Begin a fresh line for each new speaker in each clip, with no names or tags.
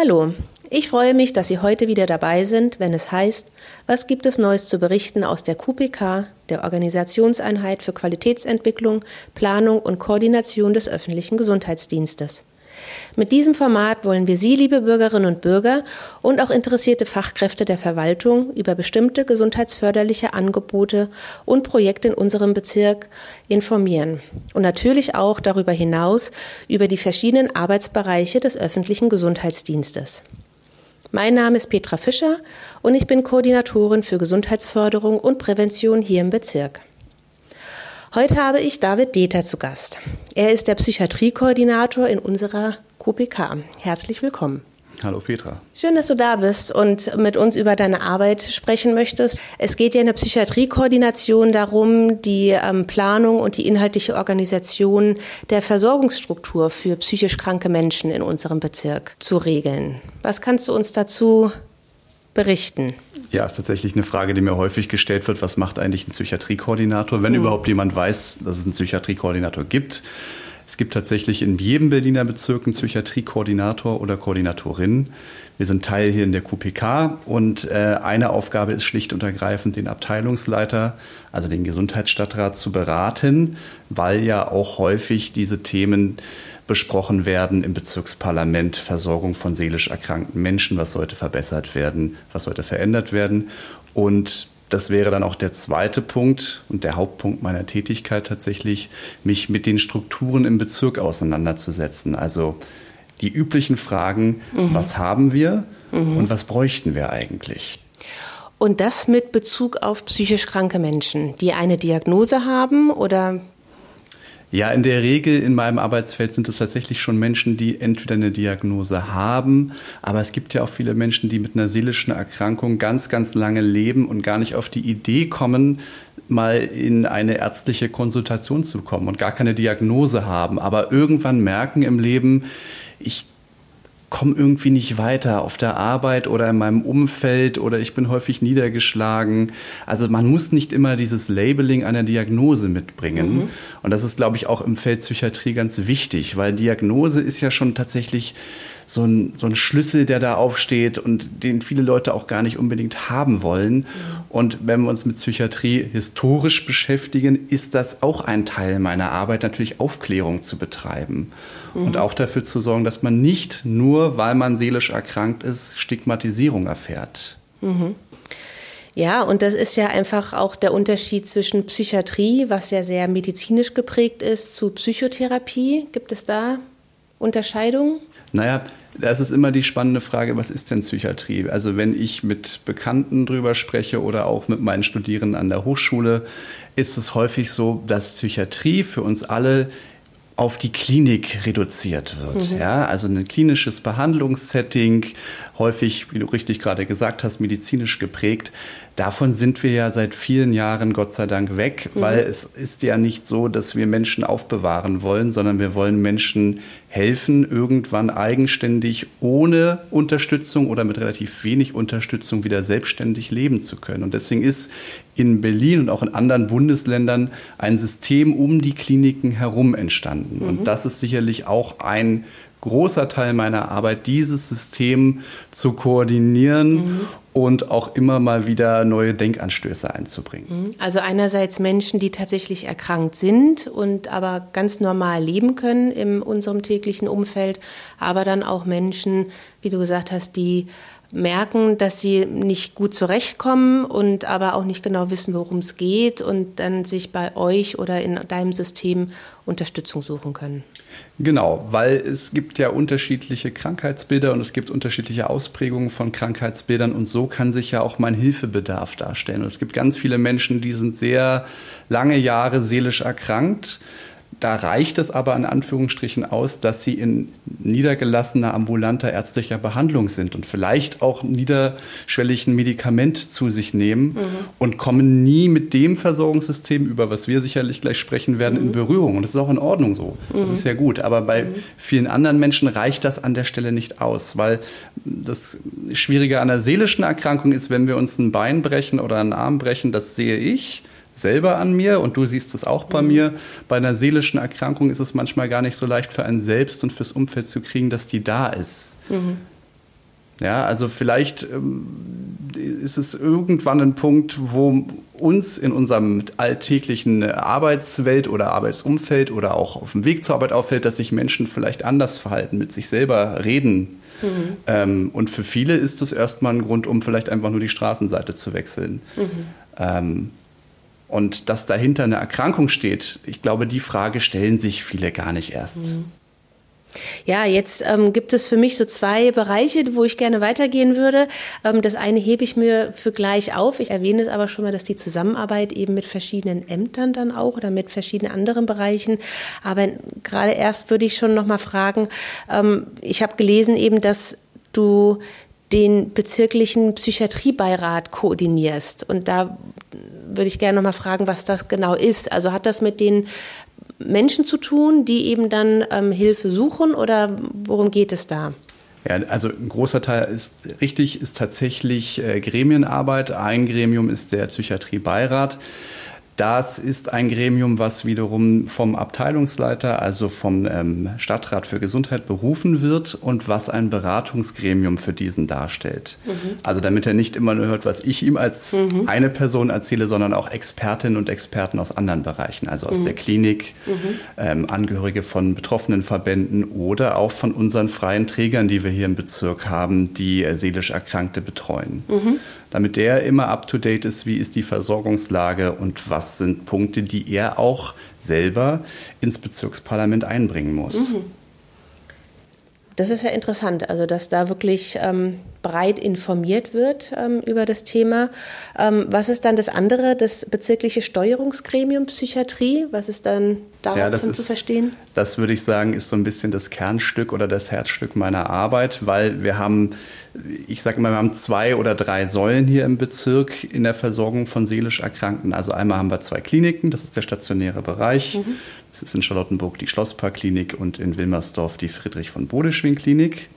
Hallo, ich freue mich, dass Sie heute wieder dabei sind, wenn es heißt, was gibt es Neues zu berichten aus der QPK, der Organisationseinheit für Qualitätsentwicklung, Planung und Koordination des öffentlichen Gesundheitsdienstes. Mit diesem Format wollen wir Sie, liebe Bürgerinnen und Bürger und auch interessierte Fachkräfte der Verwaltung über bestimmte gesundheitsförderliche Angebote und Projekte in unserem Bezirk informieren und natürlich auch darüber hinaus über die verschiedenen Arbeitsbereiche des öffentlichen Gesundheitsdienstes. Mein Name ist Petra Fischer und ich bin Koordinatorin für Gesundheitsförderung und Prävention hier im Bezirk. Heute habe ich David Deter zu Gast. Er ist der Psychiatriekoordinator in unserer QPK. Herzlich willkommen.
Hallo Petra.
Schön, dass du da bist und mit uns über deine Arbeit sprechen möchtest. Es geht ja in der Psychiatriekoordination darum, die ähm, Planung und die inhaltliche Organisation der Versorgungsstruktur für psychisch kranke Menschen in unserem Bezirk zu regeln. Was kannst du uns dazu berichten?
Ja, ist tatsächlich eine Frage, die mir häufig gestellt wird. Was macht eigentlich ein Psychiatriekoordinator, wenn mhm. überhaupt jemand weiß, dass es einen Psychiatriekoordinator gibt? Es gibt tatsächlich in jedem Berliner Bezirk einen Psychiatriekoordinator oder Koordinatorin. Wir sind Teil hier in der QPK und äh, eine Aufgabe ist schlicht und ergreifend, den Abteilungsleiter, also den Gesundheitsstadtrat, zu beraten, weil ja auch häufig diese Themen besprochen werden im Bezirksparlament. Versorgung von seelisch erkrankten Menschen, was sollte verbessert werden, was sollte verändert werden. Und das wäre dann auch der zweite Punkt und der Hauptpunkt meiner Tätigkeit tatsächlich, mich mit den Strukturen im Bezirk auseinanderzusetzen. Also die üblichen Fragen, mhm. was haben wir mhm. und was bräuchten wir eigentlich?
Und das mit Bezug auf psychisch kranke Menschen, die eine Diagnose haben oder
ja, in der Regel in meinem Arbeitsfeld sind es tatsächlich schon Menschen, die entweder eine Diagnose haben, aber es gibt ja auch viele Menschen, die mit einer seelischen Erkrankung ganz, ganz lange leben und gar nicht auf die Idee kommen, mal in eine ärztliche Konsultation zu kommen und gar keine Diagnose haben, aber irgendwann merken im Leben, ich komme irgendwie nicht weiter auf der Arbeit oder in meinem Umfeld oder ich bin häufig niedergeschlagen. Also man muss nicht immer dieses Labeling einer Diagnose mitbringen. Mhm. Und das ist, glaube ich, auch im Feld Psychiatrie ganz wichtig, weil Diagnose ist ja schon tatsächlich so ein, so ein Schlüssel, der da aufsteht und den viele Leute auch gar nicht unbedingt haben wollen. Mhm. Und wenn wir uns mit Psychiatrie historisch beschäftigen, ist das auch ein Teil meiner Arbeit, natürlich Aufklärung zu betreiben mhm. und auch dafür zu sorgen, dass man nicht nur, weil man seelisch erkrankt ist, Stigmatisierung erfährt.
Mhm. Ja, und das ist ja einfach auch der Unterschied zwischen Psychiatrie, was ja sehr medizinisch geprägt ist, zu Psychotherapie. Gibt es da Unterscheidungen?
Naja, das ist immer die spannende Frage, was ist denn Psychiatrie? Also wenn ich mit Bekannten drüber spreche oder auch mit meinen Studierenden an der Hochschule, ist es häufig so, dass Psychiatrie für uns alle auf die Klinik reduziert wird. Mhm. Ja, also ein klinisches Behandlungssetting, häufig, wie du richtig gerade gesagt hast, medizinisch geprägt. Davon sind wir ja seit vielen Jahren Gott sei Dank weg, mhm. weil es ist ja nicht so, dass wir Menschen aufbewahren wollen, sondern wir wollen Menschen helfen, irgendwann eigenständig ohne Unterstützung oder mit relativ wenig Unterstützung wieder selbstständig leben zu können. Und deswegen ist in Berlin und auch in anderen Bundesländern ein System um die Kliniken herum entstanden. Mhm. Und das ist sicherlich auch ein großer Teil meiner Arbeit, dieses System zu koordinieren mhm. und auch immer mal wieder neue Denkanstöße einzubringen.
Mhm. Also einerseits Menschen, die tatsächlich erkrankt sind und aber ganz normal leben können in unserem täglichen Umfeld, aber dann auch Menschen, wie du gesagt hast, die merken, dass sie nicht gut zurechtkommen und aber auch nicht genau wissen, worum es geht und dann sich bei euch oder in deinem System Unterstützung suchen können.
Genau, weil es gibt ja unterschiedliche Krankheitsbilder und es gibt unterschiedliche Ausprägungen von Krankheitsbildern und so kann sich ja auch mein Hilfebedarf darstellen. Und es gibt ganz viele Menschen, die sind sehr lange Jahre seelisch erkrankt da reicht es aber in Anführungsstrichen aus, dass sie in niedergelassener ambulanter ärztlicher Behandlung sind und vielleicht auch niederschwellig ein Medikament zu sich nehmen mhm. und kommen nie mit dem Versorgungssystem, über was wir sicherlich gleich sprechen werden, mhm. in Berührung. Und das ist auch in Ordnung so. Mhm. Das ist ja gut. Aber bei mhm. vielen anderen Menschen reicht das an der Stelle nicht aus, weil das Schwierige an der seelischen Erkrankung ist, wenn wir uns ein Bein brechen oder einen Arm brechen, das sehe ich selber an mir und du siehst es auch bei mhm. mir. Bei einer seelischen Erkrankung ist es manchmal gar nicht so leicht für einen selbst und fürs Umfeld zu kriegen, dass die da ist. Mhm. Ja, also vielleicht ähm, ist es irgendwann ein Punkt, wo uns in unserem alltäglichen Arbeitswelt oder Arbeitsumfeld oder auch auf dem Weg zur Arbeit auffällt, dass sich Menschen vielleicht anders verhalten, mit sich selber reden. Mhm. Ähm, und für viele ist es erstmal ein Grund, um vielleicht einfach nur die Straßenseite zu wechseln. Mhm. Ähm, und dass dahinter eine Erkrankung steht, ich glaube, die Frage stellen sich viele gar nicht erst. Mhm.
Ja, jetzt ähm, gibt es für mich so zwei Bereiche, wo ich gerne weitergehen würde. Ähm, das eine hebe ich mir für gleich auf. Ich erwähne es aber schon mal, dass die Zusammenarbeit eben mit verschiedenen Ämtern dann auch oder mit verschiedenen anderen Bereichen. Aber gerade erst würde ich schon noch mal fragen. Ähm, ich habe gelesen eben, dass du den bezirklichen Psychiatriebeirat koordinierst. Und da würde ich gerne noch mal fragen, was das genau ist. Also hat das mit den Menschen zu tun, die eben dann ähm, Hilfe suchen oder worum geht es da?
Ja, also ein großer Teil ist richtig, ist tatsächlich äh, Gremienarbeit. Ein Gremium ist der Psychiatriebeirat. Das ist ein Gremium, was wiederum vom Abteilungsleiter, also vom ähm, Stadtrat für Gesundheit berufen wird und was ein Beratungsgremium für diesen darstellt. Mhm. Also damit er nicht immer nur hört, was ich ihm als mhm. eine Person erzähle, sondern auch Expertinnen und Experten aus anderen Bereichen, also aus mhm. der Klinik, mhm. ähm, Angehörige von betroffenen Verbänden oder auch von unseren freien Trägern, die wir hier im Bezirk haben, die äh, seelisch Erkrankte betreuen. Mhm damit der immer up-to-date ist, wie ist die Versorgungslage und was sind Punkte, die er auch selber ins Bezirksparlament einbringen muss. Mhm.
Das ist ja interessant, also dass da wirklich ähm, breit informiert wird ähm, über das Thema. Ähm, was ist dann das andere, das bezirkliche Steuerungsgremium Psychiatrie? Was ist dann davon ja, zu verstehen?
Das würde ich sagen, ist so ein bisschen das Kernstück oder das Herzstück meiner Arbeit, weil wir haben, ich sage immer, wir haben zwei oder drei Säulen hier im Bezirk in der Versorgung von seelisch Erkrankten. Also einmal haben wir zwei Kliniken, das ist der stationäre Bereich. Mhm. Es ist in Charlottenburg die Schlossparkklinik und in Wilmersdorf die Friedrich von Bodeschwing Klinik.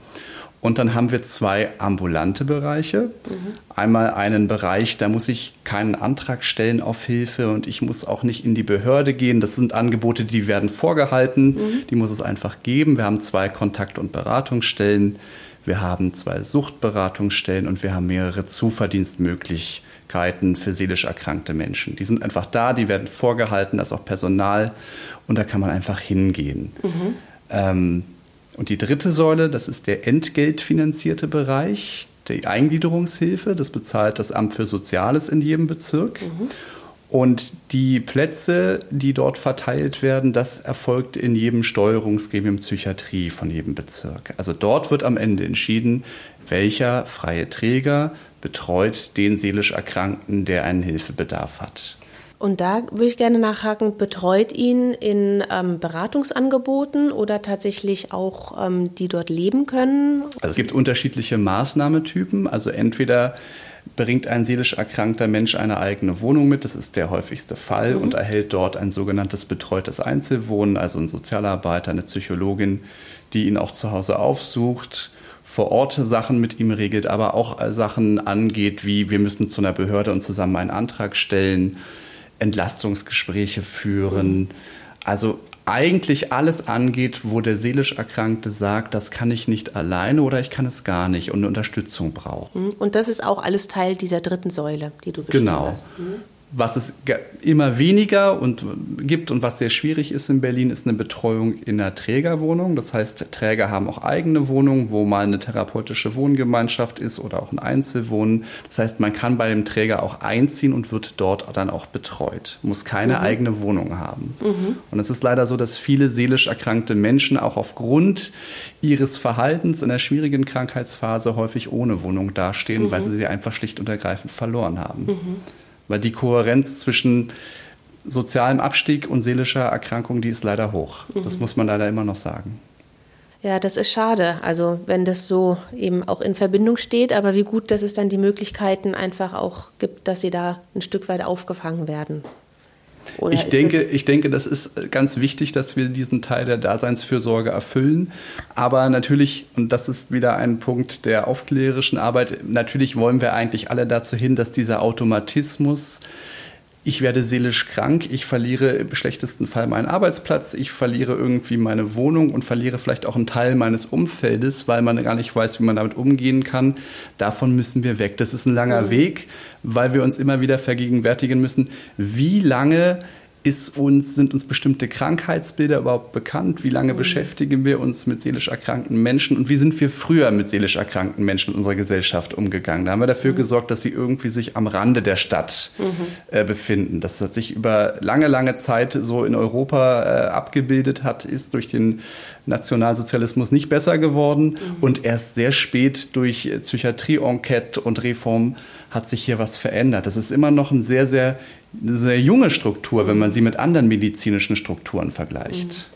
Und dann haben wir zwei ambulante Bereiche. Mhm. Einmal einen Bereich, da muss ich keinen Antrag stellen auf Hilfe und ich muss auch nicht in die Behörde gehen. Das sind Angebote, die werden vorgehalten, mhm. die muss es einfach geben. Wir haben zwei Kontakt- und Beratungsstellen, wir haben zwei Suchtberatungsstellen und wir haben mehrere Zuverdienstmöglichkeiten Möglichkeiten für seelisch erkrankte Menschen. Die sind einfach da, die werden vorgehalten, das ist auch Personal und da kann man einfach hingehen. Mhm. Ähm, und die dritte Säule, das ist der entgeltfinanzierte Bereich, die Eingliederungshilfe. Das bezahlt das Amt für Soziales in jedem Bezirk. Mhm. Und die Plätze, die dort verteilt werden, das erfolgt in jedem Steuerungsgremium Psychiatrie von jedem Bezirk. Also dort wird am Ende entschieden, welcher freie Träger betreut den seelisch Erkrankten, der einen Hilfebedarf hat.
Und da würde ich gerne nachhaken, betreut ihn in ähm, Beratungsangeboten oder tatsächlich auch, ähm, die dort leben können?
Also es gibt unterschiedliche Maßnahmetypen. Also entweder bringt ein seelisch erkrankter Mensch eine eigene Wohnung mit, das ist der häufigste Fall, mhm. und erhält dort ein sogenanntes betreutes Einzelwohnen, also ein Sozialarbeiter, eine Psychologin, die ihn auch zu Hause aufsucht vor Ort Sachen mit ihm regelt, aber auch äh, Sachen angeht, wie wir müssen zu einer Behörde und zusammen einen Antrag stellen, Entlastungsgespräche führen. Also eigentlich alles angeht, wo der seelisch Erkrankte sagt, das kann ich nicht alleine oder ich kann es gar nicht und eine Unterstützung braucht.
Und das ist auch alles Teil dieser dritten Säule, die du beschrieben
genau.
hast.
Genau was es immer weniger und gibt und was sehr schwierig ist in Berlin, ist eine Betreuung in einer Trägerwohnung. Das heißt, Träger haben auch eigene Wohnungen, wo mal eine therapeutische Wohngemeinschaft ist oder auch ein Einzelwohnen. Das heißt, man kann bei dem Träger auch einziehen und wird dort dann auch betreut, muss keine mhm. eigene Wohnung haben. Mhm. Und es ist leider so, dass viele seelisch erkrankte Menschen auch aufgrund ihres Verhaltens in der schwierigen Krankheitsphase häufig ohne Wohnung dastehen, mhm. weil sie sie einfach schlicht und ergreifend verloren haben. Weil die Kohärenz zwischen sozialem Abstieg und seelischer Erkrankung, die ist leider hoch. Mhm. Das muss man leider immer noch sagen.
Ja, das ist schade. Also wenn das so eben auch in Verbindung steht, aber wie gut, dass es dann die Möglichkeiten einfach auch gibt, dass sie da ein Stück weit aufgefangen werden.
Oder ich, denke, ich denke, das ist ganz wichtig, dass wir diesen Teil der Daseinsfürsorge erfüllen. Aber natürlich, und das ist wieder ein Punkt der aufklärerischen Arbeit, natürlich wollen wir eigentlich alle dazu hin, dass dieser Automatismus ich werde seelisch krank, ich verliere im schlechtesten Fall meinen Arbeitsplatz, ich verliere irgendwie meine Wohnung und verliere vielleicht auch einen Teil meines Umfeldes, weil man gar nicht weiß, wie man damit umgehen kann. Davon müssen wir weg. Das ist ein langer mhm. Weg, weil wir uns immer wieder vergegenwärtigen müssen, wie lange ist uns, sind uns bestimmte Krankheitsbilder überhaupt bekannt? Wie lange mhm. beschäftigen wir uns mit seelisch erkrankten Menschen? Und wie sind wir früher mit seelisch erkrankten Menschen in unserer Gesellschaft umgegangen? Da haben wir dafür mhm. gesorgt, dass sie irgendwie sich am Rande der Stadt mhm. äh, befinden. Das hat sich über lange, lange Zeit so in Europa äh, abgebildet hat, ist durch den Nationalsozialismus nicht besser geworden mhm. und erst sehr spät durch Psychiatrie-Enquete und Reform hat sich hier was verändert. Das ist immer noch ein sehr, sehr eine sehr junge Struktur, wenn man sie mit anderen medizinischen Strukturen vergleicht. Mhm.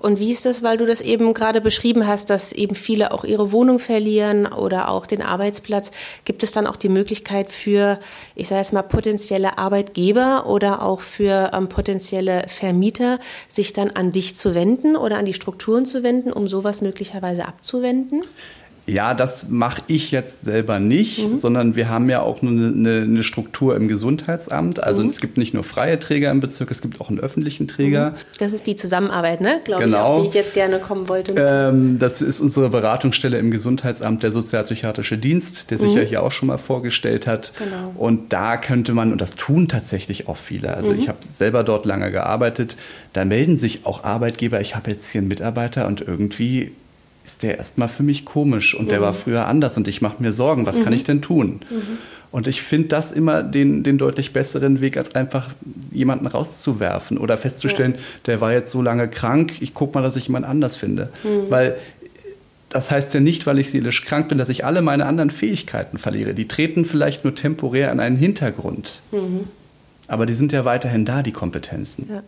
Und wie ist das, weil du das eben gerade beschrieben hast, dass eben viele auch ihre Wohnung verlieren oder auch den Arbeitsplatz? Gibt es dann auch die Möglichkeit für, ich sage jetzt mal, potenzielle Arbeitgeber oder auch für ähm, potenzielle Vermieter, sich dann an dich zu wenden oder an die Strukturen zu wenden, um sowas möglicherweise abzuwenden?
Ja, das mache ich jetzt selber nicht, mhm. sondern wir haben ja auch eine, eine, eine Struktur im Gesundheitsamt. Also mhm. es gibt nicht nur freie Träger im Bezirk, es gibt auch einen öffentlichen Träger. Mhm.
Das ist die Zusammenarbeit, ne? Glaube genau. ich, auf die ich jetzt gerne kommen wollte.
Ähm, das ist unsere Beratungsstelle im Gesundheitsamt, der Sozialpsychiatrische Dienst, der sich ja mhm. hier auch schon mal vorgestellt hat. Genau. Und da könnte man, und das tun tatsächlich auch viele, also ich mhm. habe selber dort lange gearbeitet, da melden sich auch Arbeitgeber, ich habe jetzt hier einen Mitarbeiter und irgendwie ist der erstmal für mich komisch und mhm. der war früher anders und ich mache mir Sorgen, was mhm. kann ich denn tun? Mhm. Und ich finde das immer den, den deutlich besseren Weg, als einfach jemanden rauszuwerfen oder festzustellen, ja. der war jetzt so lange krank, ich gucke mal, dass ich jemand anders finde. Mhm. Weil das heißt ja nicht, weil ich seelisch krank bin, dass ich alle meine anderen Fähigkeiten verliere. Die treten vielleicht nur temporär in einen Hintergrund. Mhm. Aber die sind ja weiterhin da, die Kompetenzen. Ja.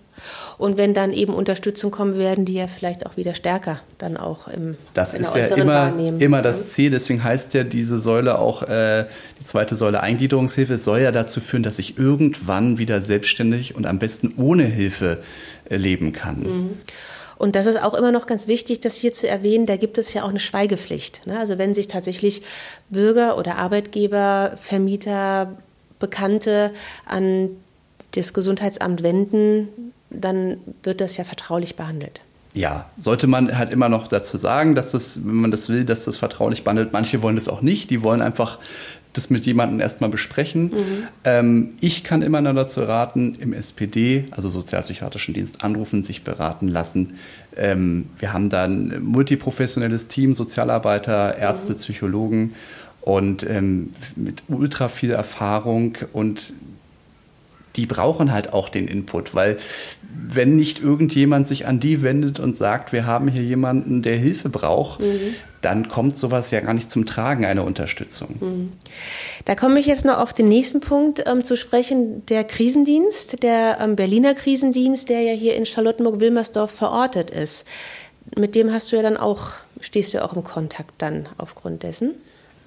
Und wenn dann eben Unterstützung kommen, werden die ja vielleicht auch wieder stärker dann auch im
Das ist ja immer, immer das mhm. Ziel. Deswegen heißt ja diese Säule auch, äh, die zweite Säule Eingliederungshilfe, es soll ja dazu führen, dass ich irgendwann wieder selbstständig und am besten ohne Hilfe äh, leben kann. Mhm.
Und das ist auch immer noch ganz wichtig, das hier zu erwähnen, da gibt es ja auch eine Schweigepflicht. Ne? Also wenn sich tatsächlich Bürger oder Arbeitgeber, Vermieter, Bekannte an das Gesundheitsamt wenden, dann wird das ja vertraulich behandelt.
Ja, sollte man halt immer noch dazu sagen, dass das, wenn man das will, dass das vertraulich behandelt. Manche wollen das auch nicht, die wollen einfach das mit jemandem erstmal besprechen. Mhm. Ähm, ich kann immer nur dazu raten, im SPD, also Sozialpsychiatrischen Dienst, anrufen, sich beraten lassen. Ähm, wir haben da ein multiprofessionelles Team, Sozialarbeiter, Ärzte, mhm. Psychologen und ähm, mit ultra viel Erfahrung und die brauchen halt auch den Input, weil wenn nicht irgendjemand sich an die wendet und sagt, wir haben hier jemanden, der Hilfe braucht, mhm. dann kommt sowas ja gar nicht zum Tragen, eine Unterstützung. Mhm.
Da komme ich jetzt noch auf den nächsten Punkt ähm, zu sprechen, der Krisendienst, der ähm, Berliner Krisendienst, der ja hier in Charlottenburg-Wilmersdorf verortet ist. Mit dem hast du ja dann auch, stehst du ja auch im Kontakt dann aufgrund dessen?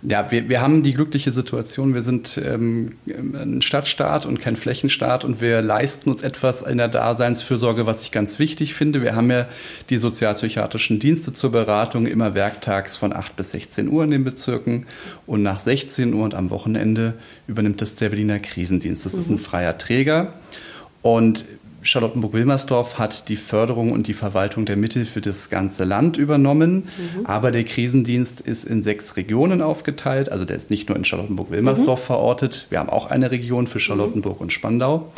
Ja, wir, wir haben die glückliche Situation, wir sind ähm, ein Stadtstaat und kein Flächenstaat und wir leisten uns etwas in der Daseinsfürsorge, was ich ganz wichtig finde. Wir haben ja die sozialpsychiatrischen Dienste zur Beratung immer werktags von 8 bis 16 Uhr in den Bezirken und nach 16 Uhr und am Wochenende übernimmt das der Berliner Krisendienst. Das mhm. ist ein freier Träger und Charlottenburg-Wilmersdorf hat die Förderung und die Verwaltung der Mittel für das ganze Land übernommen. Mhm. Aber der Krisendienst ist in sechs Regionen aufgeteilt. Also der ist nicht nur in Charlottenburg-Wilmersdorf mhm. verortet. Wir haben auch eine Region für Charlottenburg und Spandau.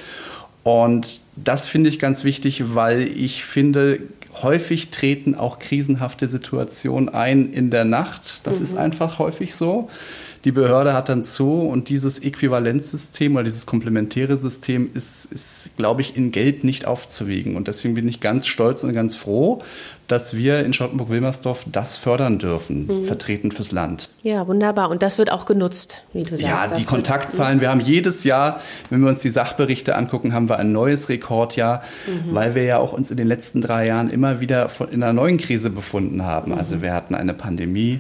Und das finde ich ganz wichtig, weil ich finde, häufig treten auch krisenhafte Situationen ein in der Nacht. Das ist mhm. einfach häufig so. Die Behörde hat dann zu und dieses Äquivalenzsystem oder dieses komplementäre System ist, ist glaube ich, in Geld nicht aufzuwiegen. Und deswegen bin ich ganz stolz und ganz froh, dass wir in Charlottenburg-Wilmersdorf das fördern dürfen, mhm. vertreten fürs Land.
Ja, wunderbar. Und das wird auch genutzt, wie du sagst.
Ja, die Kontaktzahlen. Wir haben jedes Jahr, wenn wir uns die Sachberichte angucken, haben wir ein neues Rekordjahr, mhm. weil wir ja auch uns in den letzten drei Jahren immer wieder in einer neuen Krise befunden haben. Mhm. Also wir hatten eine Pandemie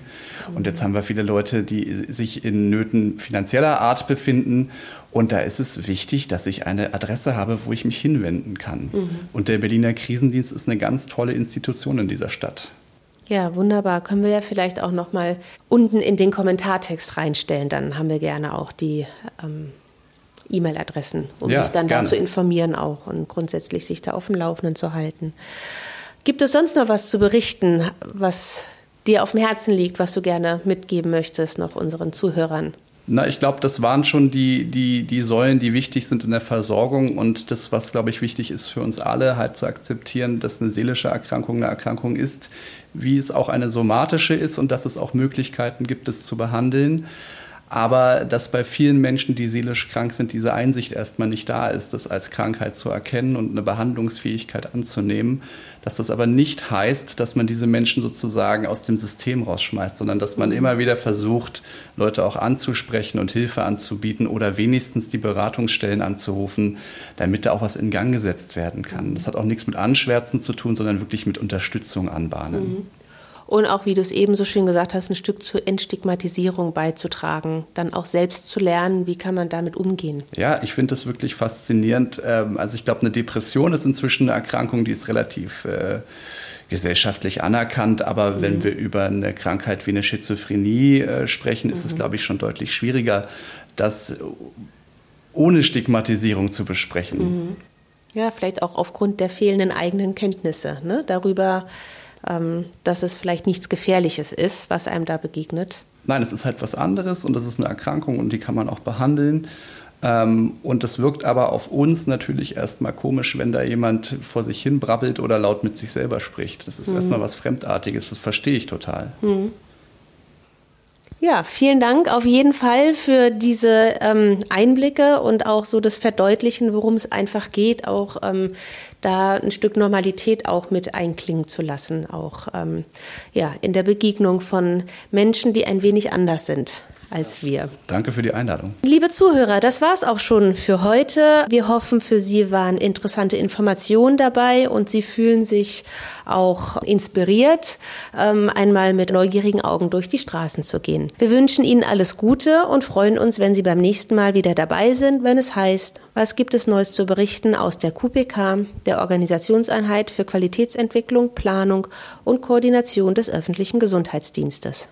und jetzt haben wir viele Leute, die sich in Nöten finanzieller Art befinden und da ist es wichtig, dass ich eine Adresse habe, wo ich mich hinwenden kann. Mhm. Und der Berliner Krisendienst ist eine ganz tolle Institution in dieser Stadt.
Ja, wunderbar. Können wir ja vielleicht auch noch mal unten in den Kommentartext reinstellen. Dann haben wir gerne auch die ähm, E-Mail-Adressen, um
Ja,
sich dann
gerne.
da zu informieren auch und grundsätzlich sich da auf dem Laufenden zu halten. Gibt es sonst noch was zu berichten, was dir auf dem Herzen liegt, was du gerne mitgeben möchtest noch unseren Zuhörern?
Na, ich glaube, das waren schon die, die, die Säulen, die wichtig sind in der Versorgung und das, was, glaube ich, wichtig ist für uns alle, halt zu akzeptieren, dass eine seelische Erkrankung eine Erkrankung ist, wie es auch eine somatische ist und dass es auch Möglichkeiten gibt, es zu behandeln. Aber dass bei vielen Menschen, die seelisch krank sind, diese Einsicht erstmal nicht da ist, das als Krankheit zu erkennen und eine Behandlungsfähigkeit anzunehmen. Dass das aber nicht heißt, dass man diese Menschen sozusagen aus dem System rausschmeißt, sondern dass man immer wieder versucht, Leute auch anzusprechen und Hilfe anzubieten oder wenigstens die Beratungsstellen anzurufen, damit da auch was in Gang gesetzt werden kann. Das hat auch nichts mit Anschwärzen zu tun, sondern wirklich mit Unterstützung anbahnen.
Und auch, wie du es eben so schön gesagt hast, ein Stück zur Entstigmatisierung beizutragen, dann auch selbst zu lernen, wie kann man damit umgehen.
Ja, ich finde das wirklich faszinierend. Ähm, Also ich glaube, eine Depression ist inzwischen eine Erkrankung, die ist relativ äh, gesellschaftlich anerkannt. Aber wenn wir über eine Krankheit wie eine Schizophrenie äh, sprechen, ist es, glaube ich, schon deutlich schwieriger, das ohne Stigmatisierung zu besprechen.
Ja, vielleicht auch aufgrund der fehlenden eigenen Kenntnisse ne? darüber, dass es vielleicht nichts Gefährliches ist, was einem da begegnet.
Nein, es ist halt was anderes und das ist eine Erkrankung und die kann man auch behandeln. Ähm, und das wirkt aber auf uns natürlich erstmal komisch, wenn da jemand vor sich hin brabbelt oder laut mit sich selber spricht. Das ist erstmal was Fremdartiges, das verstehe ich total.
Ja, vielen Dank auf jeden Fall für diese ähm, Einblicke und auch so das Verdeutlichen, worum es einfach geht, auch ähm, da ein Stück Normalität auch mit einklingen zu lassen, auch ähm, ja in der Begegnung von Menschen, die ein wenig anders sind als wir.
Danke für die Einladung.
Liebe Zuhörer, das war's auch schon für heute. Wir hoffen, für Sie waren interessante Informationen dabei und Sie fühlen sich auch inspiriert, ähm, einmal mit neugierigen Augen durch die Straßen zu gehen. Wir wünschen Ihnen alles Gute und freuen uns, wenn Sie beim nächsten Mal wieder dabei sind, wenn es heißt, was gibt es Neues zu berichten aus der QPK, der Organisationseinheit für Qualitätsentwicklung, Planung und Koordination des öffentlichen Gesundheitsdienstes.